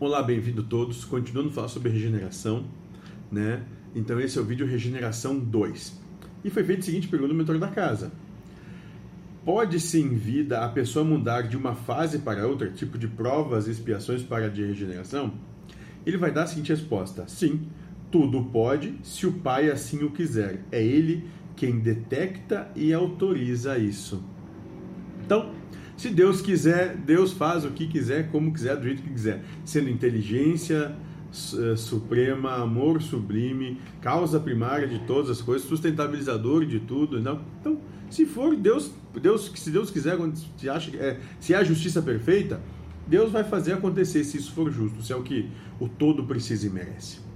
Olá, bem-vindo todos. Continuando a falar sobre regeneração, né? Então esse é o vídeo Regeneração 2. E foi feita a seguinte pergunta no mentor da casa. Pode-se em vida a pessoa mudar de uma fase para outra, tipo de provas e expiações para a de regeneração? Ele vai dar a seguinte resposta: Sim, tudo pode, se o Pai assim o quiser. É Ele quem detecta e autoriza isso. Então, se Deus quiser, Deus faz o que quiser, como quiser, do jeito que quiser, sendo inteligência eh, suprema, amor sublime, causa primária de todas as coisas, sustentabilizador de tudo, não? Então, se for Deus, Deus, se Deus quiser, se acha é, se é a justiça perfeita, Deus vai fazer acontecer se isso for justo, se é o que o todo precisa e merece.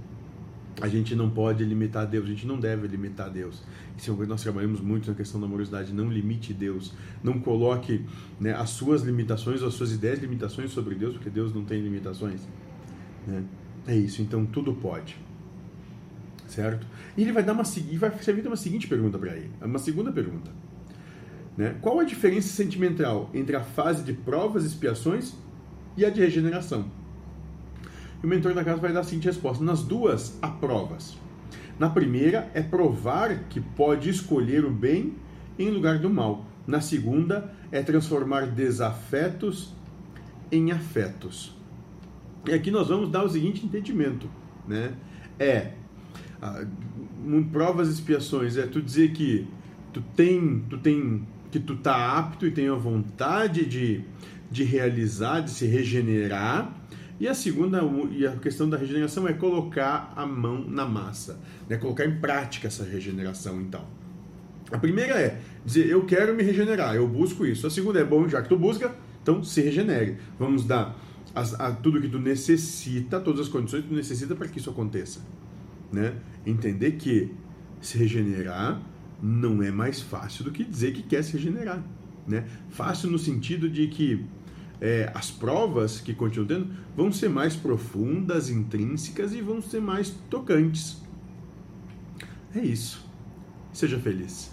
A gente não pode limitar Deus, a gente não deve limitar Deus. Isso é uma coisa que nós trabalhamos muito na questão da amorosidade. Não limite Deus. Não coloque né, as suas limitações, as suas ideias limitações sobre Deus, porque Deus não tem limitações. Né? É isso, então tudo pode. Certo? E ele vai dar uma vai servir uma seguinte pergunta para ele, uma segunda pergunta. Né? Qual a diferença sentimental entre a fase de provas e expiações e a de regeneração? O mentor da casa vai dar a seguinte resposta: nas duas há provas. Na primeira é provar que pode escolher o bem em lugar do mal. Na segunda é transformar desafetos em afetos. E aqui nós vamos dar o seguinte entendimento, né? É provas e expiações é tu dizer que tu tem, tu tem que tu tá apto e tem a vontade de, de realizar, de se regenerar e a segunda, e a questão da regeneração é colocar a mão na massa, né? colocar em prática essa regeneração, então. A primeira é dizer, eu quero me regenerar, eu busco isso. A segunda é, bom, já que tu busca, então se regenere. Vamos dar as, a, tudo que tu necessita, todas as condições que tu necessita para que isso aconteça. Né? Entender que se regenerar não é mais fácil do que dizer que quer se regenerar. Né? Fácil no sentido de que é, as provas que continuam tendo vão ser mais profundas, intrínsecas e vão ser mais tocantes. É isso. Seja feliz.